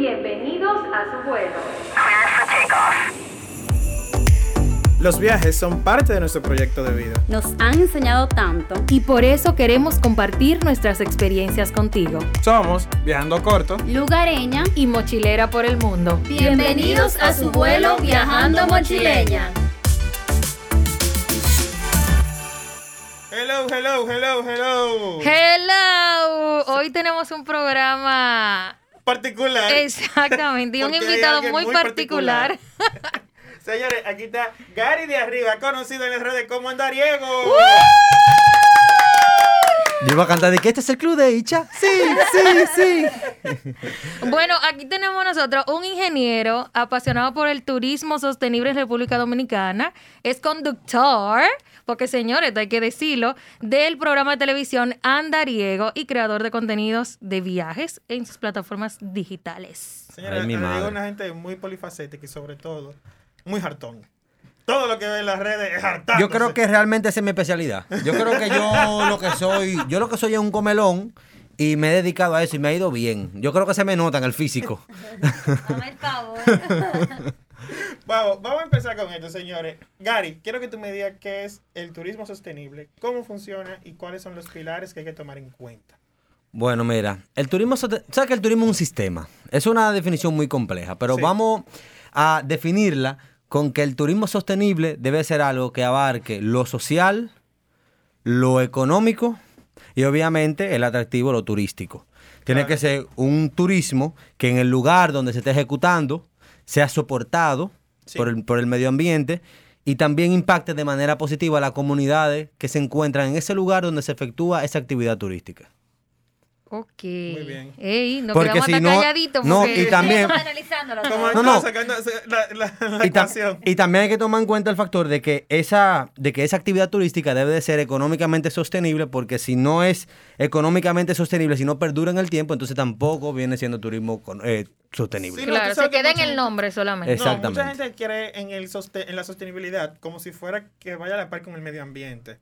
Bienvenidos a su vuelo. Los viajes son parte de nuestro proyecto de vida. Nos han enseñado tanto. Y por eso queremos compartir nuestras experiencias contigo. Somos Viajando Corto Lugareña. Y mochilera por el mundo. Bienvenidos a su vuelo Viajando Mochileña. Hello, hello, hello, hello. Hello. Hoy tenemos un programa Particular. Exactamente, y un invitado muy particular. Señores, aquí está Gary de Arriba, conocido en las redes como Andariego. Yo iba a cantar de que este es el club de Icha. Sí, sí, sí. Bueno, aquí tenemos nosotros un ingeniero apasionado por el turismo sostenible en República Dominicana. Es conductor, porque señores, hay que decirlo, del programa de televisión Andariego y creador de contenidos de viajes en sus plataformas digitales. Mi Andariego madre. es una gente muy polifacética y sobre todo muy hartón. Todo lo que ve en las redes es hartón. Yo creo que realmente esa es mi especialidad. Yo creo que yo lo que soy, yo lo que soy es un comelón y me he dedicado a eso y me ha ido bien. Yo creo que se me nota en el físico. Dame el favor. Vamos, vamos a empezar con esto, señores. Gary, quiero que tú me digas qué es el turismo sostenible, cómo funciona y cuáles son los pilares que hay que tomar en cuenta. Bueno, mira, el turismo, sabes que el turismo es un sistema. Es una definición muy compleja, pero Sí. vamos a definirla con que el turismo sostenible debe ser algo que abarque lo social, lo económico y obviamente el atractivo, lo turístico. Tiene Claro. que ser un turismo que en el lugar donde se esté ejecutando sea soportado Sí. por, el, por el medio ambiente y también impacte de manera positiva a las comunidades que se encuentran en ese lugar donde se efectúa esa actividad turística. Ok. Muy bien. Ey, nos Porque quedamos si hasta no- calladitos. no, porque- y también- No, no, no. sacando la, la, la Y, ecuación. y también hay que tomar en cuenta el factor de que esa de que esa actividad turística debe de ser económicamente sostenible porque si no es económicamente sostenible, si no perdura en el tiempo, entonces tampoco viene siendo turismo con- eh, sostenible. Sí, no, Claro, se que queda en el nombre solamente. Exactamente. No, mucha gente quiere en, el soste- en la sostenibilidad como si fuera que vaya a la par con el medio ambiente.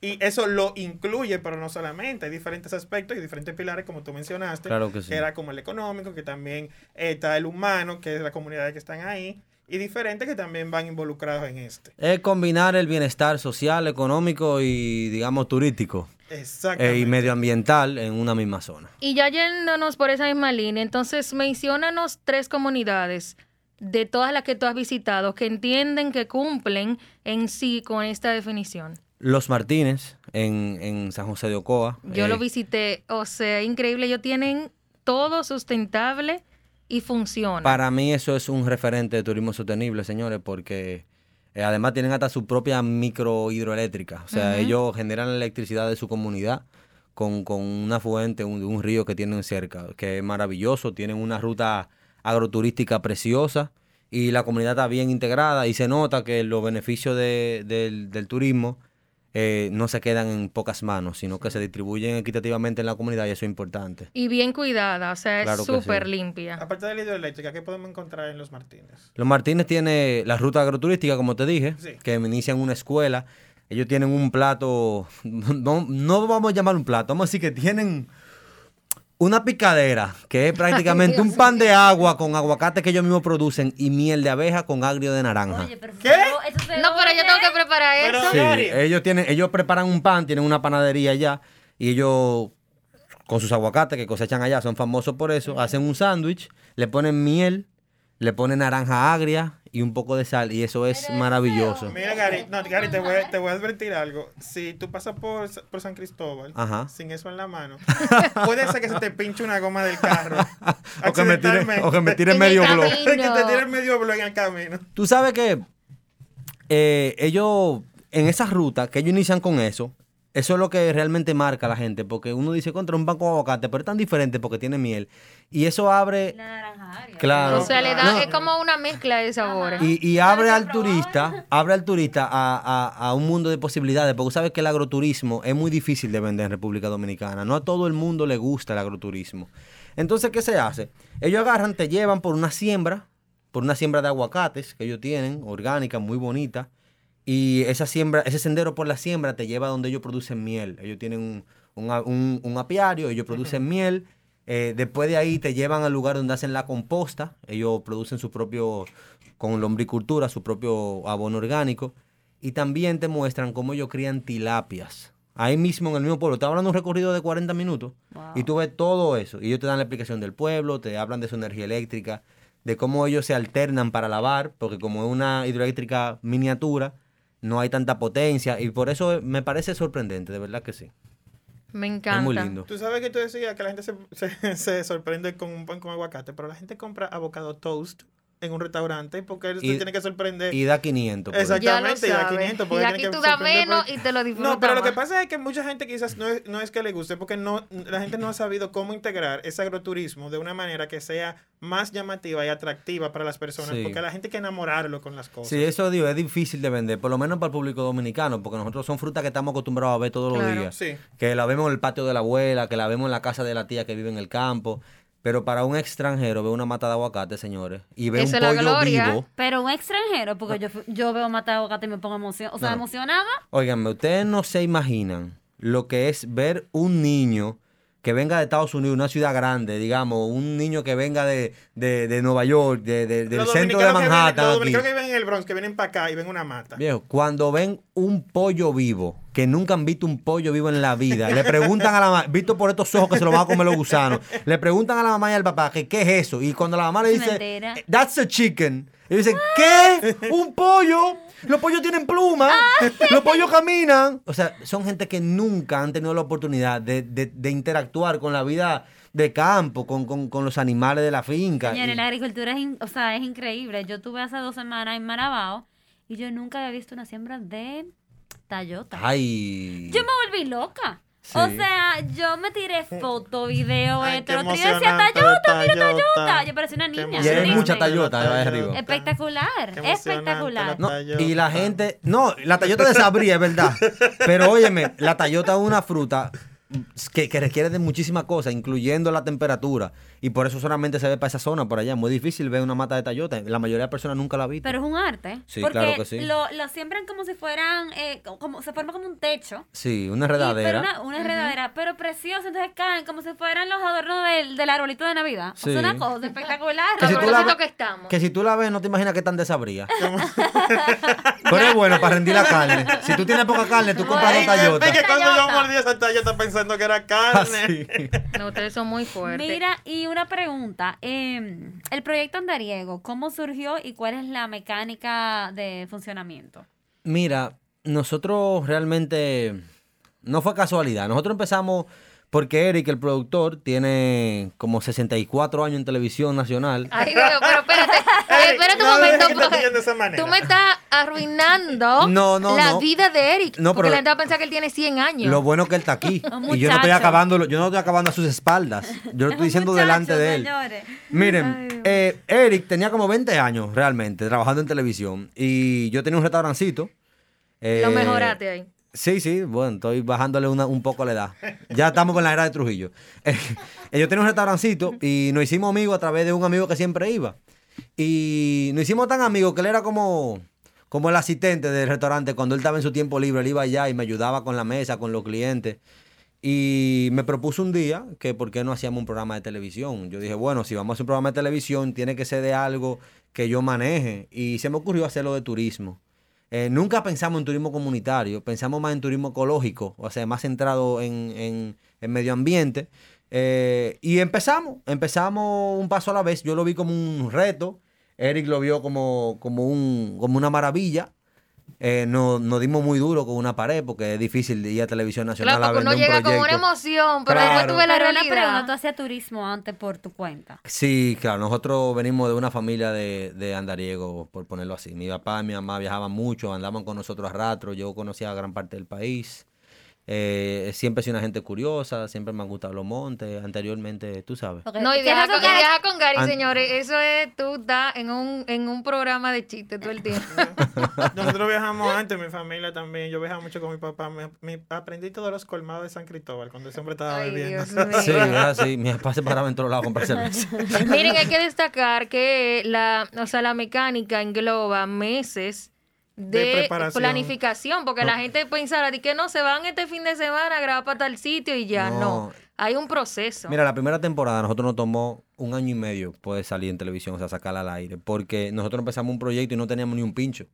Y eso lo incluye, pero no solamente. Hay diferentes aspectos y diferentes pilares, como tú mencionaste. Claro que sí. era como el económico, que también está el humano, que es la comunidad que están ahí. Y diferentes que también van involucrados en este. Es combinar el bienestar social, económico y digamos turístico Exactamente. eh, y medioambiental en una misma zona. Y ya yéndonos por esa misma línea, entonces menciónanos tres comunidades de todas las que tú has visitado que entienden que cumplen en sí con esta definición. Los Martínez en, en San José de Ocoa. Yo eh, lo visité, o sea, increíble, ellos tienen todo sustentable y funciona. Para mí eso es un referente de turismo sostenible, señores, porque eh, además tienen hasta su propia micro hidroeléctrica. O sea, ellos generan la electricidad de su comunidad con, con una fuente, un, un río que tienen cerca, que es maravilloso. Tienen una ruta agroturística preciosa y la comunidad está bien integrada y se nota que los beneficios de- del, del turismo eh, no se quedan en pocas manos, sino que se distribuyen equitativamente en la comunidad y eso es importante. Y bien cuidada, o sea, es Claro súper sí. limpia. Aparte de la hidroeléctrica, ¿qué podemos encontrar en los Martínez? Los Martínez tiene la ruta agroturística, como te dije, Sí. que inician una escuela. Ellos tienen un plato, no, no vamos a llamar un plato, vamos a decir que tienen una picadera, que es prácticamente un pan de agua con aguacate que ellos mismos producen y miel de abeja con agrio de naranja. Oye, pero ¿Qué? eso- eso se No, pero yo tengo que preparar Pero- eso. Sí, ellos tienen, ellos preparan un pan, tienen una panadería allá y ellos con sus aguacates que cosechan allá, son famosos por eso, hacen un sándwich, le ponen miel, le ponen naranja agria y un poco de sal y eso es maravilloso. Mira, Gary, no, Gary, te voy, a- te voy a advertir algo. Si tú pasas por, por San Cristóbal Ajá. sin eso en la mano, puede ser que se te pinche una goma del carro. O que me tire, o que me tire En medio blog. que te tire medio blog en el camino. Tú sabes que eh, ellos, en esa ruta, que ellos inician con eso, eso es lo que realmente marca a la gente, porque uno dice contra un banco de aguacate, pero es tan diferente porque tiene miel. Y eso abre. Claro. O sea, le da, No. es como una mezcla de sabores. y, y abre ¿Sabes al turista, abre al turista a, a- a un mundo de posibilidades, porque sabes que el agroturismo es muy difícil de vender en República Dominicana. No a todo el mundo le gusta el agroturismo. Entonces, ¿qué se hace? Ellos agarran, te llevan por una siembra, por una siembra de aguacates que ellos tienen, orgánica, muy bonita. Y esa siembra, ese sendero por la siembra te lleva a donde ellos producen miel. Ellos tienen un, un un- un apiario, ellos producen miel Eh, después de ahí te llevan al lugar donde hacen la composta. Ellos producen su propio, con lombricultura, su propio abono orgánico. Y también te muestran cómo ellos crían tilapias. Ahí mismo en el mismo pueblo. Te hablando de un recorrido de 40 minutos. Y tú ves todo eso. Y ellos te dan la explicación del pueblo, te hablan de su energía eléctrica, de cómo ellos se alternan para lavar, porque como es una hidroeléctrica miniatura, no hay tanta potencia. Y por eso me parece sorprendente, de verdad que sí. Me encanta. Es muy lindo. Tú sabes que tú decías que la gente se, se, se sorprende con un pan con aguacate, pero la gente compra avocado toast en un restaurante porque él Y- se tiene que sorprender. Y da 500. por eso. Ya lo Exactamente, y da sabes. 500. Y porque aquí tiene que tú das sorprender menos por- y te lo disfrutas No, pero lo que pasa es que mucha gente quizás no es, no es que le guste, porque no, la gente no ha sabido cómo integrar ese agroturismo de una manera que sea más llamativa y atractiva para las personas, Sí. porque a la gente hay que enamorarlo con las cosas. Sí, eso digo, es difícil de vender, por lo menos para el público dominicano, porque nosotros son frutas que estamos acostumbrados a ver todos los días. Sí. Que la vemos en el patio de la abuela, que la vemos en la casa de la tía que vive en el campo. Pero para un extranjero ve una mata de aguacate, señores, y ve Esa un pollo gloria. vivo. Pero un extranjero, porque yo, yo veo matar aguacate y me pongo emoción, o sea, No, emocionada. Óiganme, ustedes no se imaginan lo que es ver un niño que venga de Estados Unidos, una ciudad grande, digamos, un niño que venga de, de, de Nueva York, de, de- del Los centro de que vienen- Manhattan. los dominicanos que viven en el Bronx, que vienen para acá y ven una mata. Viejo, cuando ven un pollo vivo, que nunca han visto un pollo vivo en la vida, le preguntan a la mamá, visto por estos ojos que se lo van a comer los gusanos, le preguntan a la mamá y al papá que qué es eso. Y cuando la mamá le dice, Mentira. that's a chicken, y dicen, ¿qué? ¿Un pollo? Los pollos tienen plumas, los pollos caminan. O sea, son gente que nunca han tenido la oportunidad de, de- de interactuar con la vida de campo, con, con- con los animales de la finca. Señores, Y- la agricultura es, in- o sea, es increíble. Yo tuve hace dos semanas en Marabao y yo nunca había visto una siembra de tallota. Ay. Yo me volví loca. Sí. O sea, yo me tiré foto, video, esto, otro. Y yo decía, tallota, mira Tallota. tallota. Yo parecía una niña. Y hay mucha tallota ahí arriba. Espectacular, espectacular. No, y la gente, no, la tallota de sabría, es verdad. Pero óyeme, la tallota es una fruta que, que requiere de muchísimas cosas, incluyendo la temperatura. Y por eso solamente se ve para esa zona, por allá. Es muy difícil ver una mata de tallota. La mayoría de personas nunca la ha visto. Pero es un arte. Sí, porque claro que sí. Lo, lo siembran como si fueran, eh, como, se forma como un techo. sí, una Y- pero enredadera. una, una enredadera, pero preciosa, entonces caen como si fueran los adornos del, del arbolito de Navidad. O Sí. sea, una cosa espectacular. Que si, la, que estamos. que si tú la ves, no te imaginas qué tan desabría. Pero es bueno para rendir la carne. Si tú tienes poca carne, tú compras dos tallotas. que cuando yo mordí esa tallota pensando que era carne. Así. No, ustedes son muy fuertes. Mira, y una pregunta. eh, el proyecto Andariego, ¿cómo surgió y cuál es la mecánica de funcionamiento? Mira, nosotros realmente no fue casualidad. Nosotros empezamos porque Eric, el productor, tiene como 64 años en televisión nacional. Ay, Dios, pero espérate, espérate un momento. Tú me estás arruinando No, no, la no. vida de Eric. No, porque pero- la gente va a pensar que él tiene 100 años. Lo bueno que él está aquí. Y yo no estoy acabando, yo no estoy acabando a sus espaldas. Yo lo estoy diciendo delante de él. señores. Miren, eh, Eric tenía como 20 años realmente trabajando en televisión. Y yo tenía un restaurancito. Lo eh, mejoraste ahí. Sí, sí, bueno, estoy bajándole una- un poco la edad. Ya estamos en la era de Trujillo. Eh, yo tenía un restaurancito y nos hicimos amigos a través de un amigo que siempre iba. Y nos hicimos tan amigos que él era como, como el asistente del restaurante. Cuando él estaba en su tiempo libre, él iba allá y me ayudaba con la mesa, con los clientes. Y me propuso un día que por qué no hacíamos un programa de televisión. Yo dije, bueno, si vamos a hacer un programa de televisión, tiene que ser de algo que yo maneje. Y se me ocurrió hacerlo de turismo. Eh, nunca pensamos en turismo comunitario, pensamos más en turismo ecológico, o sea, más centrado en, en- en medio ambiente. Eh, y empezamos, empezamos un paso a la vez. Yo lo vi como un reto, Eric lo vio como, como, un, como una maravilla. Eh, nos, nos dimos muy duro con una pared porque es difícil ir a televisión nacional Claro, a uno vender un llega con una emoción, pero después Claro. tú ves la Pero una pregunta, tú realidad. hacías turismo antes por tu cuenta. Sí, claro, nosotros venimos de una familia de, de andariegos, por ponerlo así. Mi papá y mi mamá viajaban mucho, andaban con nosotros a rato, yo conocía gran parte del país. Eh, siempre he sido una gente curiosa, siempre me han gustado los montes, anteriormente, tú sabes. No, y ¿qué viaja con, y viaja con Gary, An- señores. Eso es, tú estás en un, en un programa de chistes todo el tiempo. Nosotros viajamos antes, mi familia también. Yo viajaba mucho con mi papá. Me, me- aprendí todos los colmados de San Cristóbal cuando ese hombre estaba Ay, bebiendo. Sí, así, mi papá se paraba en todos lados a comprar cerveza. Miren, hay que destacar que la, o sea, la mecánica engloba meses de, planificación, porque la gente pensará de que no se van este fin de semana a grabar para tal sitio y ya, no. No. Hay un proceso. Mira, la primera temporada a nosotros nos tomó un año y medio poder salir en televisión, o sea, sacarla al aire, porque nosotros empezamos un proyecto y no teníamos ni un pincho.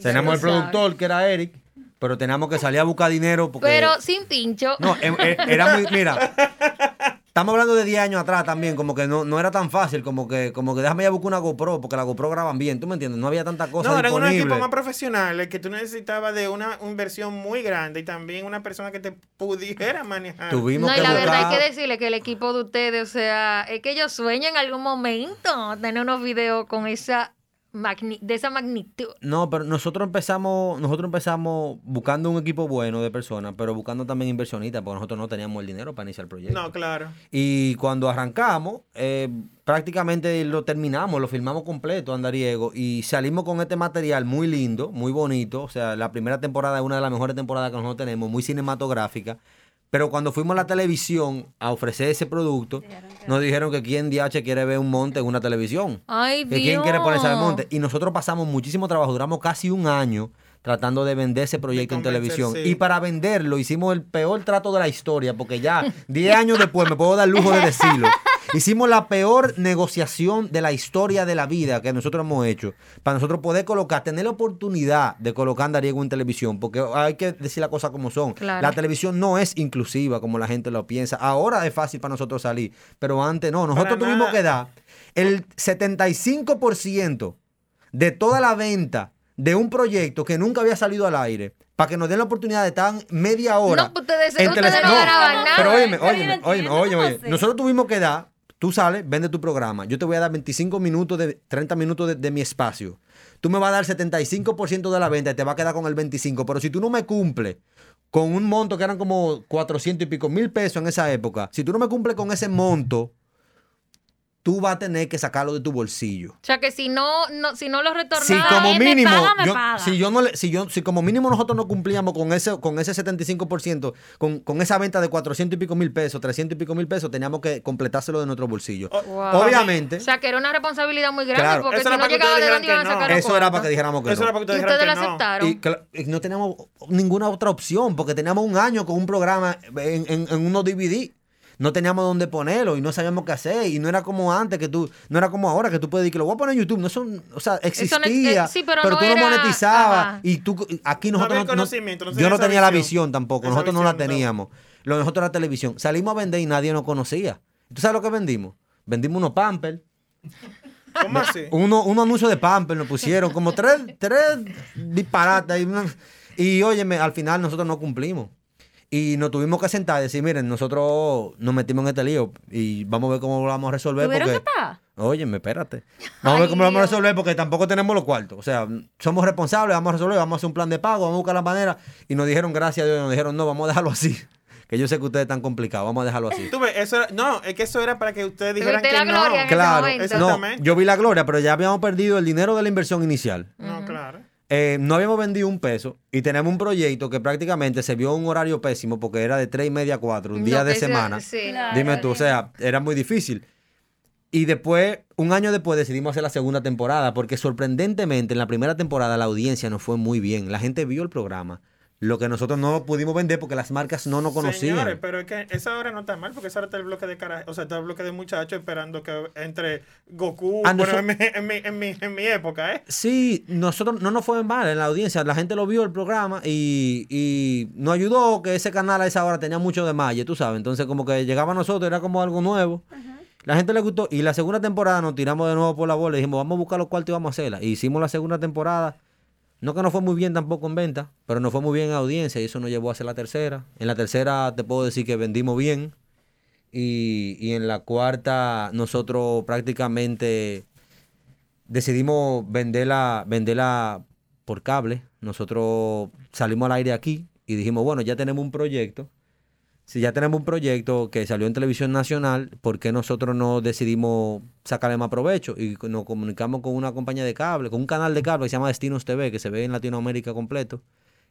Teníamos el productor, que era Eric, pero teníamos que salir a buscar dinero porque... Pero sin pincho. No, em- e- era muy... Mira, estamos hablando de 10 años atrás también, como que no, no era tan fácil, como que, como que déjame ya buscar una GoPro, porque la GoPro graban bien, ¿tú me entiendes? No había tanta cosa No, eran unos equipos más profesionales que tú necesitabas de una inversión muy grande y también una persona que te pudiera manejar. Tuvimos No, y que la verdad hay que decirle que el equipo de ustedes, o sea, es que yo sueño en algún momento tener unos videos con esa magni- de esa magnitud. No, pero nosotros empezamos, nosotros empezamos buscando un equipo bueno de personas, pero buscando también inversionistas, porque nosotros no teníamos el dinero para iniciar el proyecto. No, claro. Y cuando arrancamos, eh, prácticamente lo terminamos, lo filmamos completo, Andariego, y salimos con este material muy lindo, muy bonito. O sea, la primera temporada es una de las mejores temporadas que nosotros tenemos, muy cinematográfica. Pero cuando fuimos a la televisión a ofrecer ese producto, nos dijeron que quién DH quiere ver un monte en una televisión. Ay, Que Dios. quién quiere ponerse al monte. Y nosotros pasamos muchísimo trabajo, duramos casi un año tratando de vender ese proyecto en televisión. sí. Y para venderlo hicimos el peor trato de la historia, porque ya 10 años después me puedo dar el lujo de decirlo. Hicimos la peor negociación de la historia de la vida que nosotros hemos hecho. Para nosotros poder colocar, tener la oportunidad de colocar a Andariego en televisión, porque hay que decir las cosas como son. Claro. La televisión no es inclusiva como la gente lo piensa. Ahora es fácil para nosotros salir, pero antes no. Nosotros Para tuvimos nada. que dar el 75% de toda la venta de un proyecto que nunca había salido al aire para que nos den la oportunidad de estar media hora. No, ustedes- en ustedes tele- no graban nada. Pero óyeme, óyeme, no óyeme, óyeme. Nosotros tuvimos que dar, tú sales, vende tu programa. Yo te voy a dar 25 minutos, de 30 minutos de, mi espacio. Tú me vas a dar 75% de la venta y te va a quedar con el 25%. Pero si tú no me cumples con un monto que eran como 400 y pico mil pesos en esa época, si tú no me cumples con ese monto, tú vas a tener que sacarlo de tu bolsillo. O sea, que si no, no si no lo retornaba... Si como él me mínimo, paga, me yo- paga. si yo no le- si yo, si como mínimo nosotros no cumplíamos con ese, con ese 75%, con, con esa venta de 400 y pico mil pesos, 300 y pico mil pesos, teníamos que completárselo de nuestro bolsillo. Oh, Wow. Obviamente, O sea, que era una responsabilidad muy grande, Claro. porque Eso si era no para que llegaba de ustedes dónde iban a sacar eso era para que dijéramos que Eso no. era para que Y ustedes ustedes lo dijeran que no. aceptaron. Y, no teníamos ninguna otra opción, porque teníamos un año con un programa en, en- en unos DVD. No teníamos dónde ponerlo y no sabíamos qué hacer. Y no era como antes, que tú, no era como ahora, que tú puedes decir que lo voy a poner en YouTube. No son, o sea, existía, no- eh, sí, pero no tú era- no monetizabas. ajá. Y tú, aquí No nosotros no yo no tenía la visión. tampoco, Esa nosotros no la teníamos. Lo de nosotros era televisión. Salimos a vender y nadie nos conocía. ¿Tú sabes lo que vendimos? Vendimos unos Pampers. ¿Cómo así? Uno, un anuncio de Pampers nos pusieron, como tres, tres disparates. Y, y óyeme, al final nosotros no cumplimos. Y nos tuvimos que sentar y decir, miren, nosotros nos metimos en este lío y vamos a ver cómo lo vamos a resolver. ¿Tuvieron Porque, que pagar? óyeme, espérate. Vamos a ver cómo lo vamos a resolver porque tampoco tenemos los cuartos. O sea, somos responsables, vamos a resolver, vamos a hacer un plan de pago, vamos a buscar la manera. Y nos dijeron, gracias a Dios, nos dijeron, no, vamos a dejarlo así. Que yo sé que ustedes están complicados, vamos a dejarlo así. Tú ves, eso era- no, es que eso era para que ustedes dijeran Tuviste que la no. gloria en Claro, no, Exactamente. yo vi la gloria, pero ya habíamos perdido el dinero de la inversión inicial. No, claro. Eh, no habíamos vendido un peso y tenemos un proyecto que prácticamente se vio un horario pésimo porque era de tres y media a cuatro, un día No, de sea- semana. sí. Claro. Dime tú, o sea, era muy difícil. Y después, un año después, decidimos hacer la segunda temporada porque sorprendentemente en la primera temporada la audiencia nos fue muy bien. La gente vio el programa. Lo que nosotros no pudimos vender porque las marcas no nos conocían. Señores, pero es que esa hora no está mal porque esa hora está el bloque de cara, o sea, está el bloque de muchachos esperando que entre Goku, Ah, bueno, en, mi, en, mi, en, mi, en mi época, ¿eh? Sí, nosotros no nos fue mal en la audiencia, la gente lo vio el programa y, y nos ayudó que ese canal a esa hora tenía mucho de malle, tú sabes, entonces como que llegaba a nosotros, era como algo nuevo. La gente le gustó y la segunda temporada nos tiramos de nuevo por la bola y dijimos, vamos a buscar los cuartos y vamos a hacerla. Y hicimos la segunda temporada, no que no fue muy bien tampoco en venta, pero nos fue muy bien en audiencia y eso nos llevó a hacer la tercera. En la tercera te puedo decir que vendimos bien y, y en la cuarta nosotros prácticamente decidimos venderla, venderla por cable. Nosotros salimos al aire aquí y dijimos, bueno, ya tenemos un proyecto. Si ya tenemos un proyecto que salió en televisión nacional, ¿por qué nosotros no decidimos sacarle más provecho? Y nos comunicamos con una compañía de cable, con un canal de cable que se llama Destinos TV, que se ve en Latinoamérica completo,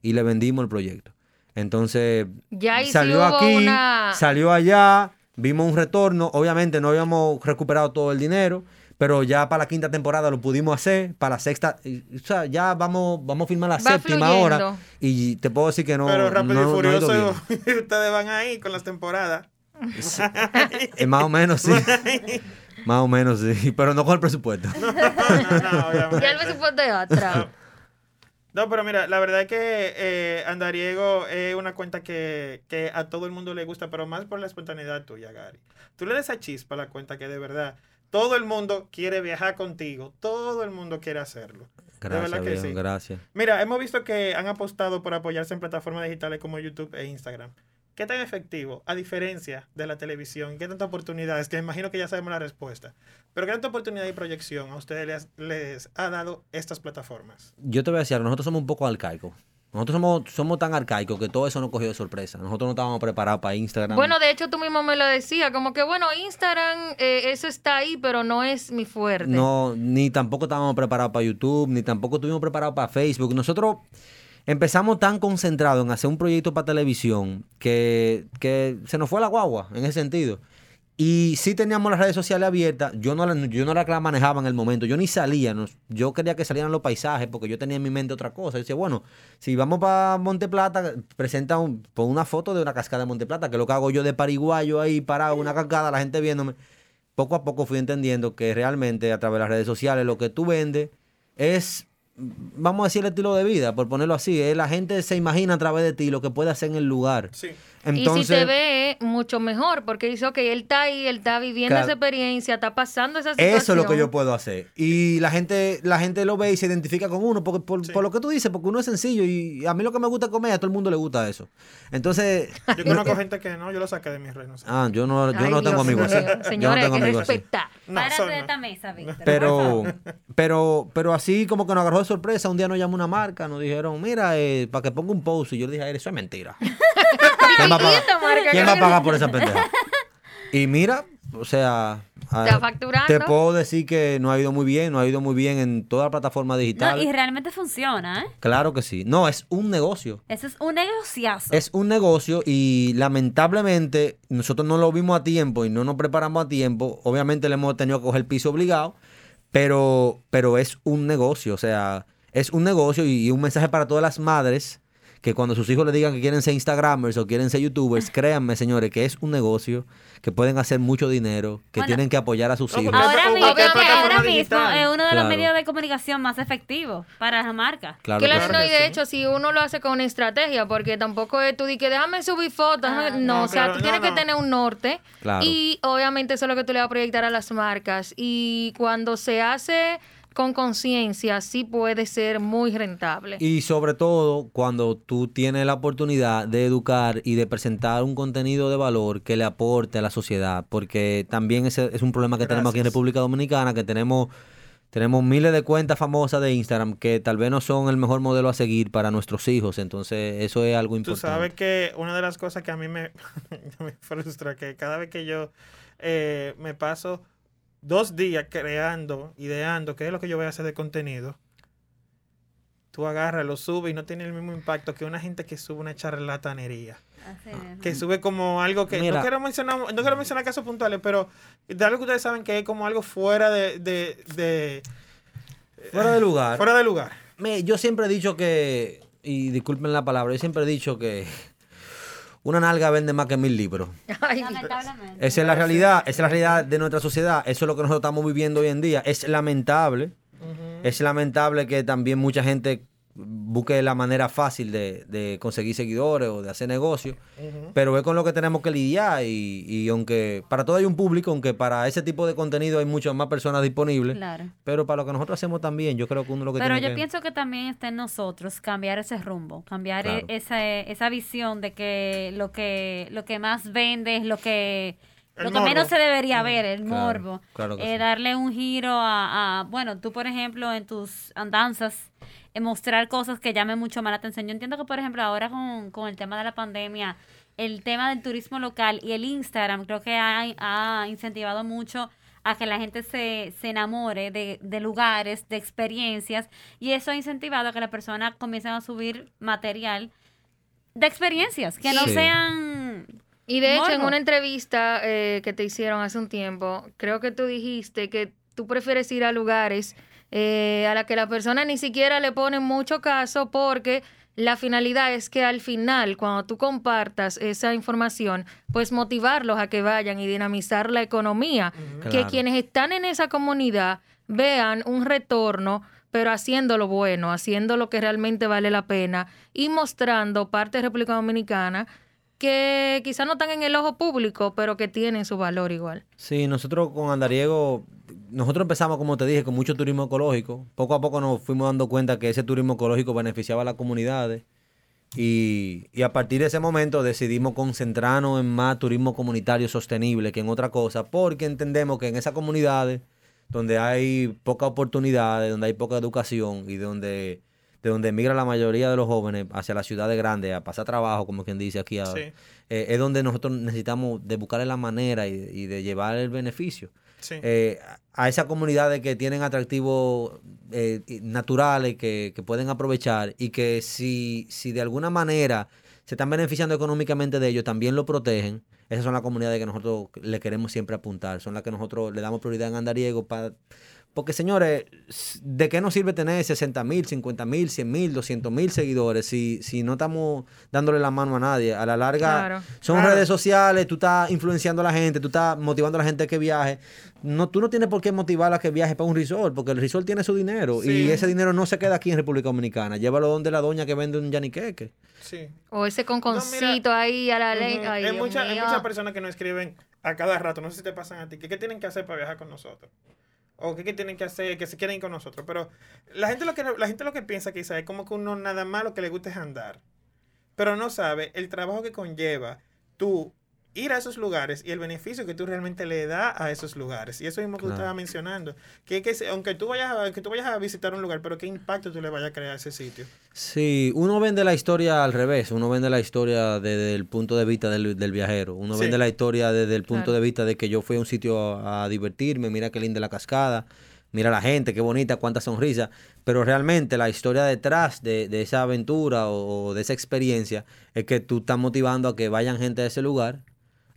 y le vendimos el proyecto. Entonces, Ya salió aquí, una- salió allá, vimos un retorno. Obviamente no habíamos recuperado todo el dinero, Pero ya para la quinta temporada lo pudimos hacer, para la sexta, y- o sea, ya vamos, vamos a filmar la Va séptima fluyendo. ahora. Y te puedo decir que no. Pero Rápido no- y Furioso, ustedes van ahí con las temporadas. Eh, más o menos, sí. más o menos, sí. Pero no con el presupuesto. No, no. Ya el presupuesto de otra. No, pero mira, la verdad es que eh, Andariego es una cuenta que, que a todo el mundo le gusta, pero más por la espontaneidad tuya, Gary. Tú le das esa chispa a la cuenta que de verdad todo el mundo quiere viajar contigo, todo el mundo quiere hacerlo. de Gracias, verdad que viejo, sí. gracias. Mira, hemos visto que han apostado por apoyarse en plataformas digitales como YouTube e Instagram. ¿Qué tan efectivo, a diferencia de la televisión? ¿Qué tanta oportunidades? Que imagino que ya sabemos la respuesta. Pero ¿qué tanta oportunidad y proyección a ustedes les, les ha dado estas plataformas? Yo te voy a decir, nosotros somos un poco arcaicos. Nosotros somos, somos tan arcaicos que todo eso nos cogió de sorpresa. Nosotros no estábamos preparados para Instagram. Bueno, de hecho tú mismo me lo decías, como que bueno, Instagram, eh, eso está ahí, pero no es mi fuerte. No, ni tampoco estábamos preparados para YouTube, ni tampoco estuvimos preparados para Facebook. Nosotros empezamos tan concentrados en hacer un proyecto para televisión que, que se nos fue la guagua en ese sentido. Y sí teníamos las redes sociales abiertas, yo no, la- yo no la manejaba en el momento, yo ni salía, no- yo quería que salieran los paisajes porque yo tenía en mi mente otra cosa. Yo decía, bueno, si vamos para Monte Plata, presenta un, una foto de una cascada de Monte Plata, que es lo que hago yo de pariguayo ahí parado, una cascada, la gente viéndome. Poco a poco fui entendiendo que realmente a través de las redes sociales lo que tú vendes es, vamos a decir, el estilo de vida, por ponerlo así, es la gente se imagina a través de ti lo que puede hacer en el lugar. Sí. Entonces, y si te ve, mucho mejor, porque dice, ok, él está ahí, él está viviendo Claro. esa experiencia, está pasando esa situación. Eso es lo que yo puedo hacer. Y la gente, la gente lo ve y se identifica con uno porque, por, Sí. por lo que tú dices, porque uno es sencillo y a mí lo que me gusta comer, a todo el mundo le gusta eso. Entonces, Yo conozco gente que no, yo lo saqué de mis redes. no sé. ah, yo no, yo Ay, no tengo amigos así. no Señores, hay que así. respetar. No, Párate de no. esta mesa, Víctor. Pero, pero, pero así como que nos agarró de sorpresa, un día nos llamó una marca, nos dijeron, mira, eh, para que ponga un post, y yo le dije, "Ay, eso es mentira. ¿Quién va a ¿Y pagar, esta marca ¿quién qué? va a pagar por esa pendeja? Y mira, o sea, te puedo decir que no ha ido muy bien, no ha ido muy bien en toda la plataforma No, digital. y realmente funciona, ¿eh? Claro que sí. No, es un negocio. Eso es un negociazo. Es un negocio y lamentablemente nosotros no lo vimos a tiempo y no nos preparamos a tiempo. Obviamente le hemos tenido que coger piso obligado, pero, pero es un negocio. O sea, es un negocio y, y un mensaje para todas las madres que cuando sus hijos le digan que quieren ser Instagramers o quieren ser YouTubers, créanme, señores, que es un negocio, que pueden hacer mucho dinero, que Bueno. tienen que apoyar a sus hijos. Ahora, mismo, ahora mismo es uno de los Claro. medios de comunicación más efectivos para las marcas. Claro sí. no, y de hecho, si uno lo hace con estrategia, porque tampoco es tú di que déjame subir fotos, Ah, déjame- no, no, o sea, claro, tú no, tienes que no. tener un norte Claro. y obviamente eso es lo que tú le vas a proyectar a las marcas y cuando se hace con conciencia sí puede ser muy rentable. Y sobre todo cuando tú tienes la oportunidad de educar y de presentar un contenido de valor que le aporte a la sociedad, porque también ese es un problema que tenemos aquí en. República Dominicana, que tenemos, tenemos miles de cuentas famosas de Instagram que tal vez no son el mejor modelo a seguir para nuestros hijos, entonces eso es algo Tú importante. sabes que una de las cosas que a mí me, me frustra, que cada vez que yo eh, me paso dos días creando, ideando qué es lo que yo voy a hacer de contenido, tú agarras, lo subes y no tiene el mismo impacto que una gente que sube una charlatanería. Es. Que sube como algo que... Mira. No quiero, mencionar, no quiero mencionar casos puntuales, pero de algo que ustedes saben que es como algo fuera de... de, de- Fuera de lugar. fuera de lugar. Me- yo siempre he dicho que, y disculpen la palabra, yo siempre he dicho que una nalga vende más que mil libros. Ay, Lamentablemente. Esa es la realidad, esa es la realidad de nuestra sociedad, eso es lo que nosotros estamos viviendo hoy en día. Es lamentable, es lamentable que también mucha gente busque la manera fácil de, de conseguir seguidores o de hacer negocio, pero es con lo que tenemos que lidiar y, y aunque para todo hay un público, aunque para ese tipo de contenido hay muchas más personas disponibles, Claro. pero para lo que nosotros hacemos también, yo creo que uno lo que Pero tiene yo que... pienso que también está en nosotros cambiar ese rumbo, cambiar Claro. e- esa, esa visión de que lo que lo que más vende es lo que El lo que menos se debería ver, el Claro, morbo. claro que Eh, sí. Darle un giro a, a- bueno, tú por ejemplo en tus andanzas, mostrar cosas que llamen mucho más la atención. Yo entiendo que por ejemplo ahora con, con el tema de la pandemia, el tema del turismo local y el Instagram creo que ha, ha incentivado mucho a que la gente se, se enamore de, de lugares, de experiencias, y eso ha incentivado a que las personas comiencen a subir material de experiencias, que no Sí. sean... Y de hecho, en una entrevista eh, que te hicieron hace un tiempo, creo que tú dijiste que tú prefieres ir a lugares eh, a la que la persona ni siquiera le pone mucho caso porque la finalidad es que al final, cuando tú compartas esa información, pues motivarlos a que vayan y dinamizar la economía. Que Claro. quienes están en esa comunidad vean un retorno, pero haciendo lo bueno, haciendo lo que realmente vale la pena y mostrando parte de República Dominicana que quizás no están en el ojo público, pero que tienen su valor igual. Sí, nosotros con Andariego, nosotros empezamos, como te dije, con mucho turismo ecológico. Poco a poco nos fuimos dando cuenta que ese turismo ecológico beneficiaba a las comunidades. Y, y a partir de ese momento decidimos concentrarnos en más turismo comunitario sostenible que en otra cosa, porque entendemos que en esas comunidades donde hay poca oportunidades, donde hay poca educación y donde de donde emigra la mayoría de los jóvenes hacia las ciudades grandes a pasar trabajo, como quien dice aquí, a- Sí. eh, es donde nosotros necesitamos de buscarle la manera y, y de llevar el beneficio. Sí. Eh, a esas comunidades que tienen atractivos eh, naturales que, que pueden aprovechar y que si, si de alguna manera se están beneficiando económicamente de ellos, también lo protegen. Esas son las comunidades que nosotros le queremos siempre apuntar, son las que nosotros le damos prioridad en Andariego para... Porque señores, ¿de qué nos sirve tener 60 mil, 50 mil, 100 mil, 200 mil seguidores si, si no estamos dándole la mano a nadie? A la larga, Claro. son Claro. redes sociales, tú estás influenciando a la gente, tú estás motivando a la gente a que viaje. No, tú no tienes por qué motivarla a que viaje para un resort, porque el resort tiene su dinero Sí. y ese dinero no se queda aquí en República Dominicana. Llévalo donde la doña que vende un yaniqueque. sí. O ese conconcito ahí a la ley. Hay, hay muchas personas que nos escriben a cada rato, no sé si te pasan a ti, que qué tienen que hacer para viajar con nosotros. O qué, tienen que hacer, que se quieren ir con nosotros. Pero la gente lo que, la gente lo que piensa quizás es como que uno nada más lo que le gusta es andar. Pero no sabe el trabajo que conlleva tú ir a esos lugares y el beneficio que tú realmente le das a esos lugares. Y eso mismo que Claro. usted estaba mencionando. Que, que aunque tú vayas a, que tú vayas a visitar un lugar, pero qué impacto tú le vayas a crear a ese sitio. Sí, uno vende la historia al revés, uno vende la historia desde el punto de vista del, del viajero, uno Sí. vende la historia desde el punto Claro. de vista de que yo fui a un sitio a, a divertirme, mira qué linda la cascada, mira la gente, qué bonita, cuánta sonrisa, pero realmente la historia detrás de, de esa aventura o, o de esa experiencia es que tú estás motivando a que vayan gente a ese lugar.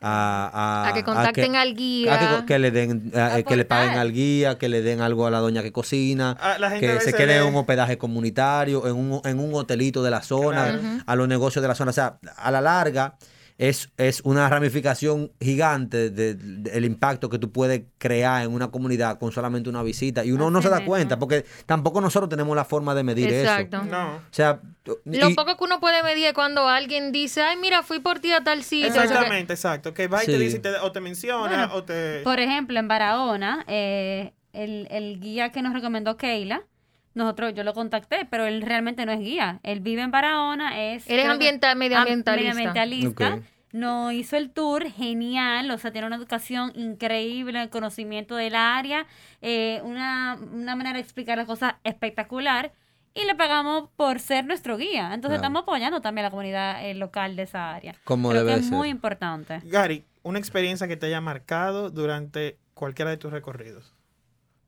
A, a- A que contacten al guía. a que, le den a- que le paguen al guía, que le den algo a la doña que cocina, que se quede en un hospedaje comunitario, en un, en un hotelito de la zona, Claro. a los negocios de la zona. O sea, a la larga es, es una ramificación gigante del de, el impacto que tú puedes crear en una comunidad con solamente una visita. Y uno no se da mismo. cuenta, porque tampoco nosotros tenemos la forma de medir Exacto. eso. No. O sea, Lo y- poco que uno puede medir es cuando alguien dice, ay, mira, fui por ti a tal sitio. o sea que- Exactamente, exacto. Que va y te dice y te- o te menciona Bueno, o te... Por ejemplo, en Barahona, eh, el, el guía que nos recomendó Keila, nosotros, yo lo contacté, pero él realmente no es guía. Él vive en Barahona, es... Él es medioambientalista. am- medioambientalista. Nos hizo el tour genial, o sea, tiene una educación increíble, el conocimiento del área, eh, una, una manera de explicar las cosas espectacular. Y le pagamos por ser nuestro guía. Entonces Claro. estamos apoyando también a la comunidad eh, local de esa área. Como Creo debe que es ser. muy importante. Gary, una experiencia que te haya marcado durante cualquiera de tus recorridos.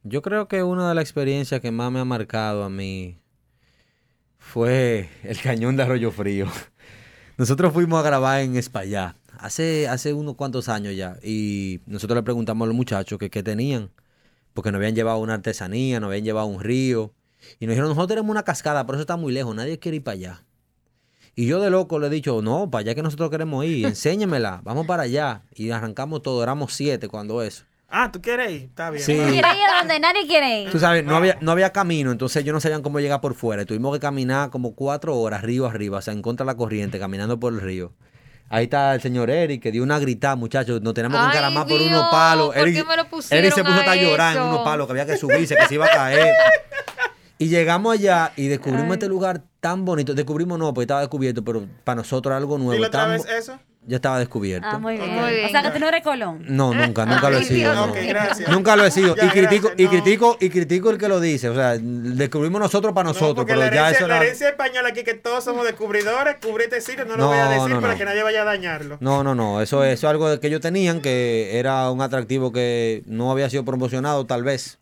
Yo creo que una de las experiencias que más me ha marcado a mí fue el cañón de Arroyo Frío. Nosotros fuimos a grabar en España hace, hace unos cuantos años ya y nosotros le preguntamos a los muchachos que qué tenían, porque nos habían llevado una artesanía, nos habían llevado un río y nos dijeron, nosotros tenemos una cascada, pero eso está muy lejos, nadie quiere ir para allá. Y yo de loco le he dicho, no, para allá que nosotros queremos ir, enséñemela, vamos para allá. Y arrancamos todo, éramos siete cuando eso. Ah, ¿tú quieres ir? Está bien. Sí. Quiere ir a donde nadie quiere ir. Tú sabes, no había, no había camino, entonces ellos no sabían cómo llegar por fuera. Tuvimos que caminar como cuatro horas río arriba, o sea, en contra de la corriente, caminando por el río. Ahí está el señor Eric, que dio una gritada, muchachos. Nos tenemos que encaramar por unos palos. ¿por Eric, qué me lo pusieron Eric se puso a hasta llorar en eso? unos palos, que había que subirse, que se iba a caer. Y llegamos allá y descubrimos este lugar tan bonito. Descubrimos no, porque estaba descubierto, pero para nosotros era algo nuevo. Dile otra vez eso. Ya estaba descubierto. Ah, muy bien. Muy bien. O sea, que tú no eres Colón. No, nunca, nunca lo he sido. No. Nunca lo he sido. Ya, y critico, gracias, y no. critico, y critico el que lo dice. O sea, descubrimos nosotros para No, nosotros, porque pero la ya herencia, eso la era. herencia española aquí que todos somos descubridores, cubrí este sitio, no lo voy a decir no, para no. que nadie vaya a dañarlo. No, no, no. Eso, eso es algo que ellos tenían que era un atractivo que no había sido promocionado, tal vez.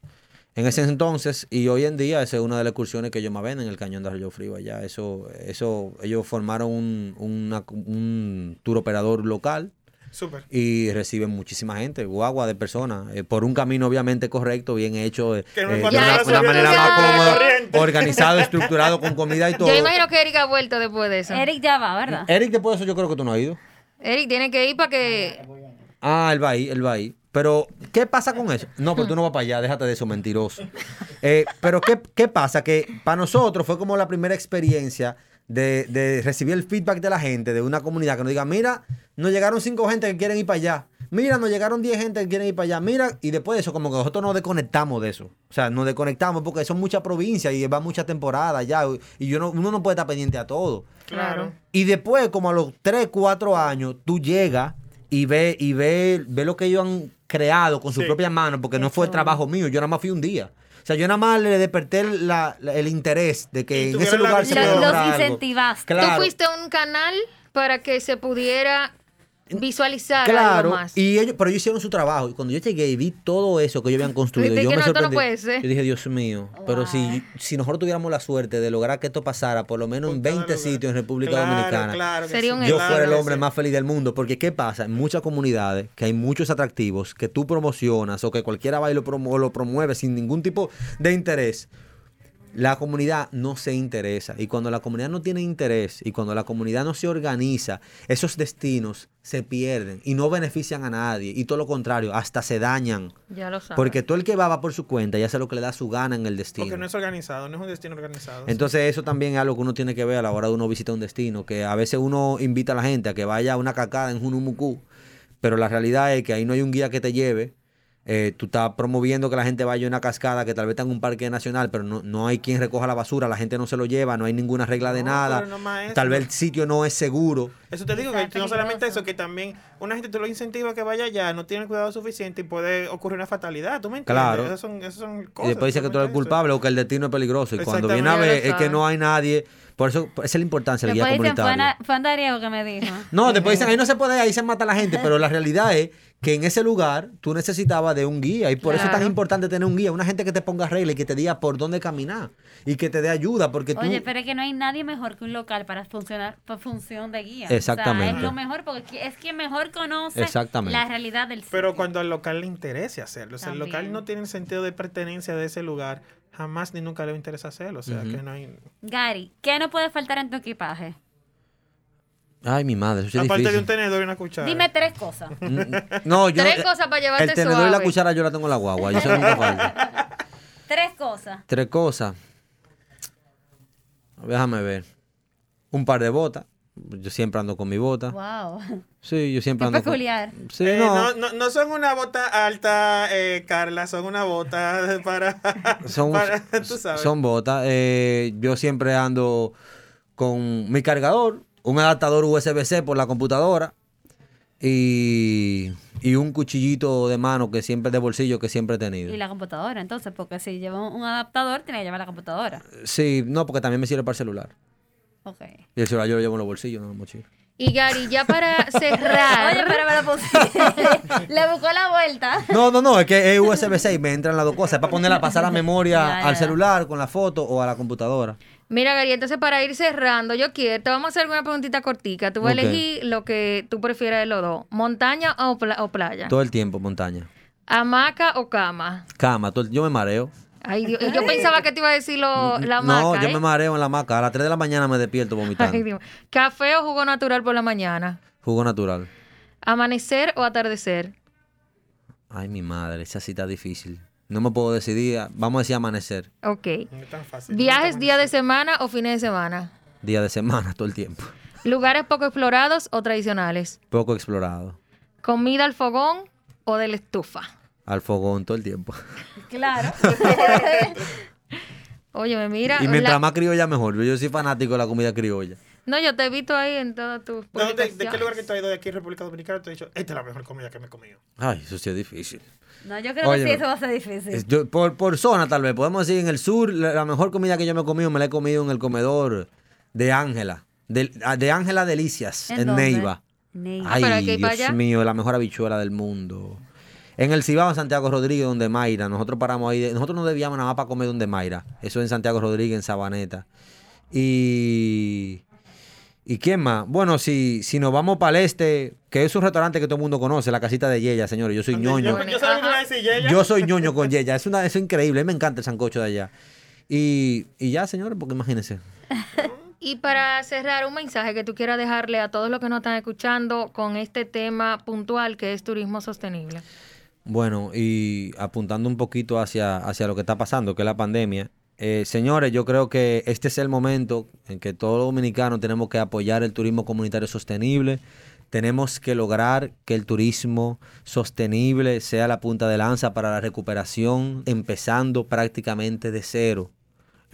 En ese entonces, y hoy en día, esa es una de las excursiones que ellos más ven en el cañón de Arroyo Frío allá. Eso, eso, ellos formaron un, una- un tour operador local Súper. y reciben muchísima gente, guagua de personas, eh, por un camino obviamente correcto, bien hecho, eh, no eh, de una, manera más cómoda, organizado, estructurado, con comida y todo. Yo imagino que Eric ha vuelto después de eso. Eric ya va, ¿verdad? Eric, después de eso yo creo que tú no has ido. Eric tiene que ir para que... Ah, él va ahí, él va ahí. Pero, ¿qué pasa con eso? No, pero tú no vas para allá, déjate de eso, mentiroso. Eh, pero, ¿qué, ¿qué pasa? Que para nosotros fue como la primera experiencia de, de recibir el feedback de la gente, de una comunidad que nos diga, mira, nos llegaron cinco gente que quieren ir para allá. Mira, nos llegaron 10 gente que quieren ir para allá. Mira, y después de eso, como que nosotros nos desconectamos de eso. O sea, nos desconectamos porque son muchas provincias y va muchas temporadas ya. Y yo no, uno no puede estar pendiente a todo. Claro. Y después, como a los 3, 4 años, tú llegas y ves y ve, ve lo que ellos han creado con sus Sí. propias manos, porque no fue trabajo mío, yo nada más fui un día. O sea, yo nada más le desperté la- la- el interés de que en ese la lugar se puede Los algo. incentivaste. Claro. Tú fuiste a un canal para que se pudiera visualizar Claro, algo más. y ellos, pero ellos hicieron su trabajo. Y cuando yo llegué y vi todo eso que ellos habían construido, yo que me no, esto no sorprendí. puede ser. Yo dije, Dios mío, pero si, si nosotros tuviéramos la suerte de lograr que esto pasara por lo menos en Por cada 20 lugar. sitios en República Claro, Dominicana, claro Sería sí, un yo fuera el hombre más feliz del mundo. Porque ¿qué pasa? En muchas comunidades que hay muchos atractivos que tú promocionas o que cualquiera va y lo, promu- lo promueve sin ningún tipo de interés. La comunidad no se interesa. Y cuando la comunidad no tiene interés y cuando la comunidad no se organiza, esos destinos se pierden y no benefician a nadie. Y todo lo contrario, hasta se dañan. Ya lo sabes. Porque todo el que va va por su cuenta y hace lo que le da su gana en el destino. Porque no es organizado, no es un destino organizado. Entonces eso también es algo que uno tiene que ver a la hora de uno visitar un destino, que a veces uno invita a la gente a que vaya a una cacada en Junumucú, pero la realidad es que ahí no hay un guía que te lleve, eh, tú estás promoviendo que la gente vaya a una cascada que tal vez está en un parque nacional, pero no, no hay quien recoja la basura, la gente no se lo lleva, no hay ninguna regla de No, nada, pero no más eso. tal vez el sitio no es seguro. Eso te digo, que no solamente eso, que también una gente tú lo incentiva a que vaya allá, no tiene el cuidado suficiente y puede ocurrir una fatalidad, ¿tú me entiendes? Claro. Esas son, esas son Y cosas. después dice que tú eres eso. culpable o que el destino es peligroso. Y cuando viene a ver es que no hay nadie. Por eso esa es la importancia del guía Después dicen, fue, comunitario. Na- fue Andariego que me dijo. No, después dicen, ahí no se puede, ahí se mata la gente, pero la realidad es que en ese lugar tú necesitabas de un guía y por eso es tan importante tener un guía, una gente que te ponga reglas y que te diga por dónde caminar y que te dé ayuda, porque tú... Oye, pero es que no hay nadie mejor que un local para funcionar por función de guía. Exactamente. O sea, es lo mejor porque es quien mejor conoce Exactamente. la realidad del sitio. Pero cuando al local le interese hacerlo, o sea, el local no tiene el sentido de pertenencia de ese lugar, jamás ni nunca le va a interesar hacerlo, o sea, que no hay... Gary, ¿qué no puede faltar en tu equipaje? Ay, mi madre, eso es Aparte de difícil. un tenedor y una cuchara. Dime tres cosas. No, yo... Tres eh, cosas para llevarte El tenedor y la cuchara yo la tengo en la guagua, nunca falta. tres cosas. Tres cosas. Déjame ver. Un par de botas. Yo siempre ando con mi bota. Wow. Sí, yo siempre Qué ando con- peculiar. Sí, Eh, no. no, no, no son una bota alta, eh, Carla, son una bota para... Son, para- tú sabes. son botas. Eh, yo siempre ando con mi cargador, un adaptador USB-C por la computadora y, y un cuchillito de mano que siempre de bolsillo que siempre he tenido. Y la computadora, entonces, porque si lleva un adaptador, tiene que llevar la computadora. Sí, no, porque también me sirve para el celular. Ok. Y el celular yo lo llevo en los bolsillos, no en la mochila. Y Gary, ya para cerrar. Oye, pero me lo pusiste. Le buscó la vuelta. No, no, no, es que es USB-C y me entran las dos cosas. Es para ponerla, pasar la memoria Ya, ya. al celular con la foto o a la computadora. Mira, Gary, entonces para ir cerrando, yo quiero, te vamos a hacer alguna preguntita cortica. Tú vas a elegir lo que tú prefieras de los dos, montaña o, pla- o playa, Todo el tiempo, montaña. hamaca o cama. Cama, todo el- yo me mareo. Ay, Dios, y yo pensaba que te iba a decir lo, la hamaca. no, yo ¿eh? me mareo en la hamaca. A las 3 de la mañana me despierto vomitando. Ay, Dios. Café o jugo natural por la mañana. Jugo natural. Amanecer o atardecer. Ay, mi madre, esa cita está difícil. No me puedo decidir. Vamos a decir amanecer. Ok. No es tan fácil. Viajes día de semana o fines de semana. Día de semana, todo el tiempo. Lugares poco explorados o tradicionales. Poco explorado. Comida al fogón o de la estufa. Al fogón todo el tiempo. Claro. Oye, me mira. Y mientras la- más criolla, mejor. Yo soy fanático de la comida criolla. No, yo te he visto ahí en todas tus ¿De, dónde- de qué lugar que tú has ido de aquí en República Dominicana? Te he dicho, esta es la mejor comida que me he comido. Ay, eso sí es difícil. No, yo creo Oye, que sí, no. eso va a ser difícil. Es- yo- por, por zona, tal vez. Podemos decir en el sur, la, la mejor comida que yo me he comido, me la he comido en el comedor de Ángela. De ah, de Ángela Delicias, ¿En en? Neiva. Neiva. Ay, para Dios allá. mío, la mejor habichuela del mundo. En el Cibao, en Santiago Rodríguez, donde Mayra. Nosotros paramos ahí. de- nosotros no debíamos nada más para comer donde Mayra. Eso en Santiago Rodríguez, en Sabaneta. Y, ¿Y quién más? Bueno, si, si nos vamos para el este, que es un restaurante que todo el mundo conoce, la casita de Yeya, señores. Yo soy ñoño. Yo, yo. Yo soy ñoño con Yeya. Es, una, es increíble. A mí me encanta el sancocho de allá. Y, y ya, señores, porque imagínense. Y para cerrar, un mensaje que tú quieras dejarle a todos los que nos están escuchando con este tema puntual que es turismo sostenible. Bueno, y apuntando un poquito hacia, hacia lo que está pasando, que es la pandemia. Eh, señores, yo creo que este es el momento en que todos los dominicanos tenemos que apoyar el turismo comunitario sostenible. Tenemos que lograr que el turismo sostenible sea la punta de lanza para la recuperación, empezando prácticamente de cero.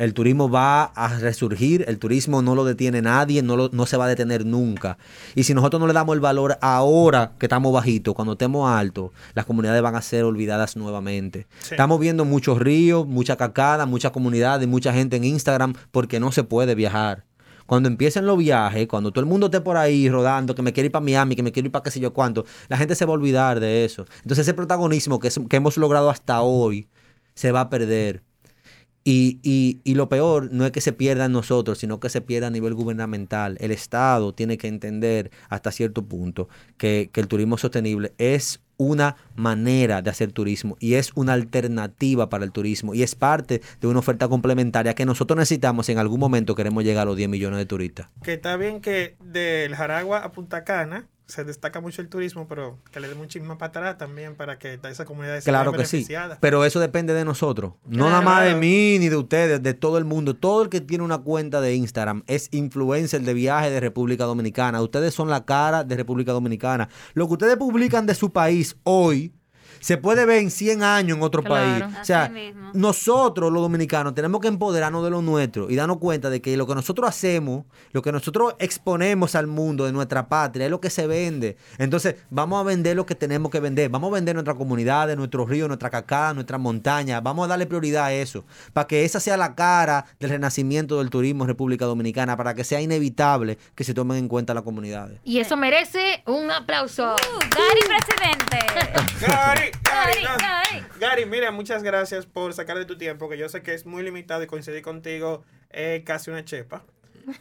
El turismo va a resurgir, el turismo no lo detiene nadie, no, lo- no se va a detener nunca. Y si nosotros no le damos el valor ahora que estamos bajitos, cuando estemos altos, las comunidades van a ser olvidadas nuevamente. Sí. Estamos viendo muchos ríos, mucha cacada, muchas comunidades, mucha gente en Instagram porque no se puede viajar. Cuando empiecen los viajes, cuando todo el mundo esté por ahí rodando, que me quiere ir para Miami, que me quiere ir para qué sé yo cuánto, la gente se va a olvidar de eso. Entonces ese protagonismo que, es- que hemos logrado hasta hoy se va a perder. Y, y- y lo peor no es que se pierda en nosotros, sino que se pierda a nivel gubernamental. El Estado tiene que entender hasta cierto punto que, que el turismo sostenible es una manera de hacer turismo y es una alternativa para el turismo y es parte de una oferta complementaria que nosotros necesitamos si en algún momento queremos llegar a los 10 millones de turistas. Que está bien que del Jaragua a Punta Cana se destaca mucho el turismo, pero que le demos un chisme para atrás también para que esas comunidades Claro sean que sí, pero eso depende de nosotros, no Claro. nada más de Claro. mí ni de ustedes, de todo el mundo. Todo el que tiene una cuenta de Instagram es influencer de viaje de República Dominicana. Ustedes son la cara de República Dominicana. Lo que ustedes publican de su país hoy se puede ver en 100 años en otro Claro. país. O sea, nosotros los dominicanos tenemos que empoderarnos de lo nuestro y darnos cuenta de que lo que nosotros hacemos, lo que nosotros exponemos al mundo de nuestra patria es lo que se vende. Entonces, vamos a vender lo que tenemos que vender. Vamos a vender nuestra comunidad, nuestros ríos, nuestra cacada, nuestras montañas. Vamos a darle prioridad a eso. Para que esa sea la cara del renacimiento del turismo en República Dominicana. Para que sea inevitable que se tomen en cuenta las comunidades. Y eso merece un aplauso. Uh, Gary presidente. Gary, Gary, Gary, no. Gary. Gary, mira, muchas gracias por sacar de tu tiempo, que yo sé que es muy limitado y coincidir contigo es casi una chepa.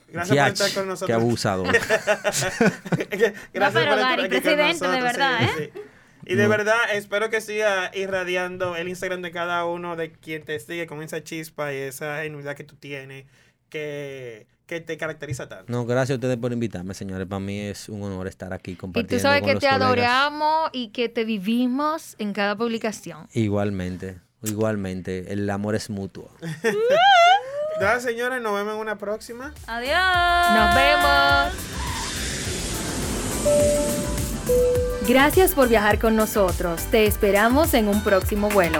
Gracias Yach, por estar con nosotros. Qué abusador. Gracias pero por estar Gary, presidente, de verdad, sí, sí. Y de verdad, espero que siga irradiando el Instagram de cada uno de quien te sigue con esa chispa y esa genuidad que tú tienes, que, que te caracteriza tanto. No, gracias a ustedes por invitarme, señores. Para mí es un honor estar aquí Y compartiendo. tú sabes con que los te colegas. adoramos y que te vivimos en cada publicación. Igualmente, igualmente. El amor es mutuo. Nada, señores, nos vemos en una próxima. Adiós. Nos vemos. Gracias por viajar con nosotros. Te esperamos en un próximo vuelo.